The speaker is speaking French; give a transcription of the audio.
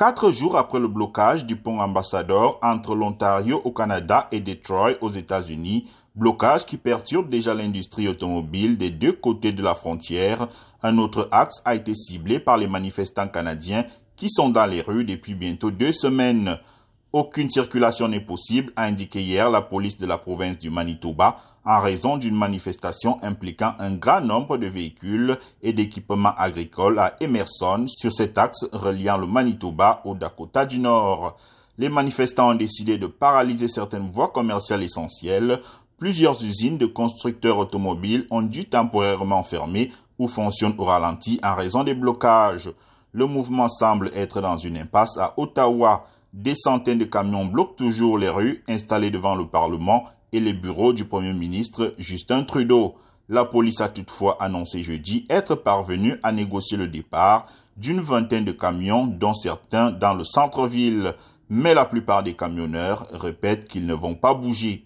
Quatre jours après le blocage du pont ambassadeur entre l'Ontario au Canada et Detroit aux États-Unis, blocage qui perturbe déjà l'industrie automobile des deux côtés de la frontière, un autre axe a été ciblé par les manifestants canadiens qui sont dans les rues depuis bientôt deux semaines. Aucune circulation n'est possible, a indiqué hier la police de la province du Manitoba, en raison d'une manifestation impliquant un grand nombre de véhicules et d'équipements agricoles à Emerson sur cet axe reliant le Manitoba au Dakota du Nord. Les manifestants ont décidé de paralyser certaines voies commerciales essentielles. Plusieurs usines de constructeurs automobiles ont dû temporairement fermer ou fonctionnent au ralenti en raison des blocages. Le mouvement semble être dans une impasse à Ottawa. Des centaines de camions bloquent toujours les rues installées devant le Parlement et les bureaux du Premier ministre Justin Trudeau. La police a toutefois annoncé jeudi être parvenue à négocier le départ d'une vingtaine de camions, dont certains dans le centre-ville. Mais la plupart des camionneurs répètent qu'ils ne vont pas bouger.